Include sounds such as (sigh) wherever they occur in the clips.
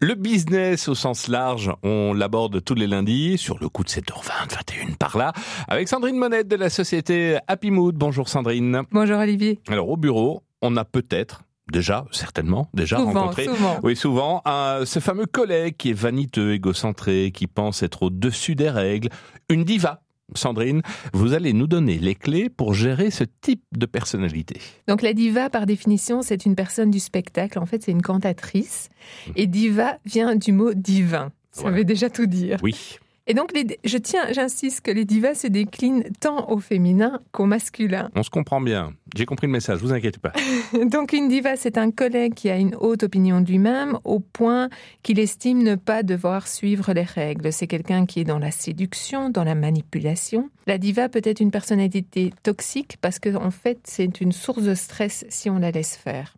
Le business au sens large, on l'aborde tous les lundis sur le coup de 7h20, 21 par là, avec Sandrine Monette de la société Happy Mood. Bonjour Sandrine. Bonjour Olivier. Alors au bureau, on a peut-être déjà, certainement, déjà rencontré, souvent. oui souvent, ce fameux collègue qui est vaniteux, égocentré, qui pense être au-dessus des règles, une diva. Sandrine, vous allez nous donner les clés pour gérer ce type de personnalité. Donc la diva, par définition, c'est une personne du spectacle. En fait, c'est une cantatrice. Et diva vient du mot divin. Ça Voilà. veut déjà tout dire. Oui. Et donc, les- je tiens, j'insiste que les divas se déclinent tant au féminin qu'au masculin. On se comprend bien. J'ai compris le message, vous inquiétez pas. (laughs) Donc, une diva, c'est un collègue qui a une haute opinion de lui-même au point qu'il estime ne pas devoir suivre les règles. C'est quelqu'un qui est dans la séduction, dans la manipulation. La diva peut être une personnalité toxique parce que, en fait, c'est une source de stress si on la laisse faire.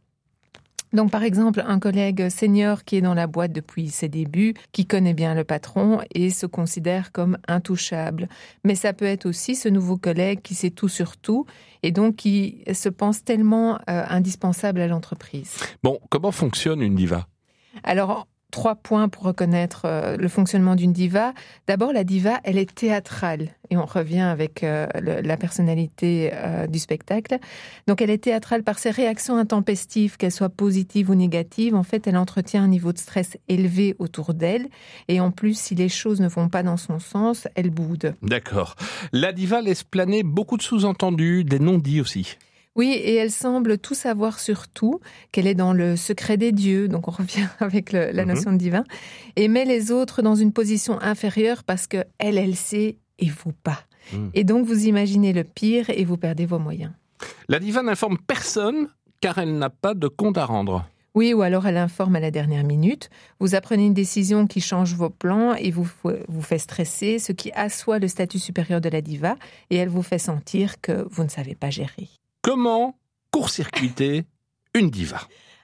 Donc, par exemple, un collègue senior qui est dans la boîte depuis ses débuts, qui connaît bien le patron et se considère comme intouchable. Mais ça peut être aussi ce nouveau collègue qui sait tout sur tout et donc qui se pense tellement euh, indispensable à l'entreprise. Bon, comment fonctionne une diva? Alors, trois points pour reconnaître euh, le fonctionnement d'une diva. D'abord, la diva, elle est théâtrale. Et on revient avec euh, la personnalité euh, du spectacle. Donc, elle est théâtrale par ses réactions intempestives, qu'elles soient positives ou négatives. En fait, elle entretient un niveau de stress élevé autour d'elle. Et en plus, si les choses ne vont pas dans son sens, elle boude. D'accord. La diva laisse planer beaucoup de sous-entendus, des non-dits aussi. Oui, et elle semble tout savoir sur tout, qu'elle est dans le secret des dieux, donc on revient (laughs) avec le- la Mhm. notion de divin, et met les autres dans une position inférieure parce que elle, elle sait et vous pas. Mhm. Et donc vous imaginez le pire et vous perdez vos moyens. La diva n'informe personne car elle n'a pas de compte à rendre. Oui, ou alors elle informe à la dernière minute. Vous apprenez une décision qui change vos plans et vous, vous fait stresser, ce qui assoit le statut supérieur de la diva, et elle vous fait sentir que vous ne savez pas gérer. Comment court-circuiter une diva?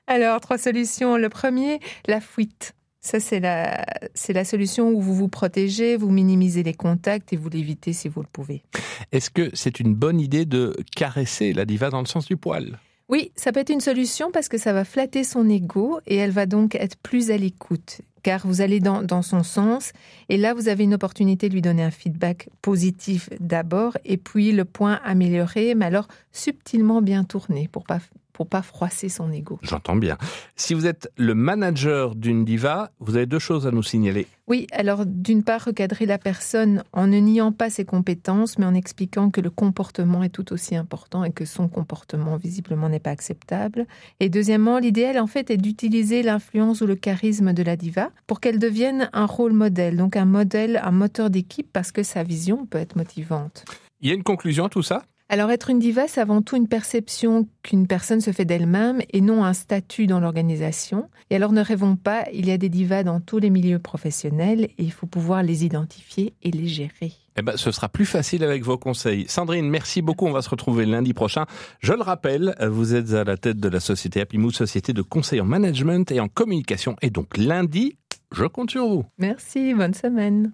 Alors, trois solutions. Le premier, la fuite. Ça, c'est la, c'est la solution où vous vous protégez, vous minimisez les contacts et vous l'évitez si vous le pouvez. Est-ce que c'est une bonne idée de caresser la diva dans le sens du poil? Oui, ça peut être une solution parce que ça va flatter son ego et elle va donc être plus à l'écoute. Car vous allez dans, dans son sens. Et là, vous avez une opportunité de lui donner un feedback positif d'abord et puis le point amélioré, mais alors subtilement bien tourné pour pas, pour pas froisser son ego. J'entends bien. Si vous êtes le manager d'une diva, vous avez deux choses à nous signaler. Oui, alors d'une part, recadrer la personne en ne niant pas ses compétences, mais en expliquant que le comportement est tout aussi important et que son comportement visiblement n'est pas acceptable. Et deuxièmement, l'idéal en fait est d'utiliser l'influence ou le charisme de la diva pour qu'elle devienne un rôle modèle, donc un modèle, un moteur d'équipe parce que sa vision peut être motivante. Il y a une conclusion à tout ça? Alors être une diva, c'est avant tout une perception qu'une personne se fait d'elle-même et non un statut dans l'organisation. Et alors ne rêvons pas, il y a des divas dans tous les milieux professionnels et il faut pouvoir les identifier et les gérer. Eh ben, ce sera plus facile avec vos conseils. Sandrine, merci beaucoup. On va se retrouver lundi prochain. Je le rappelle, vous êtes à la tête de la société Happy Mood, société de conseil en management et en communication. Et donc lundi, je compte sur vous. Merci, bonne semaine.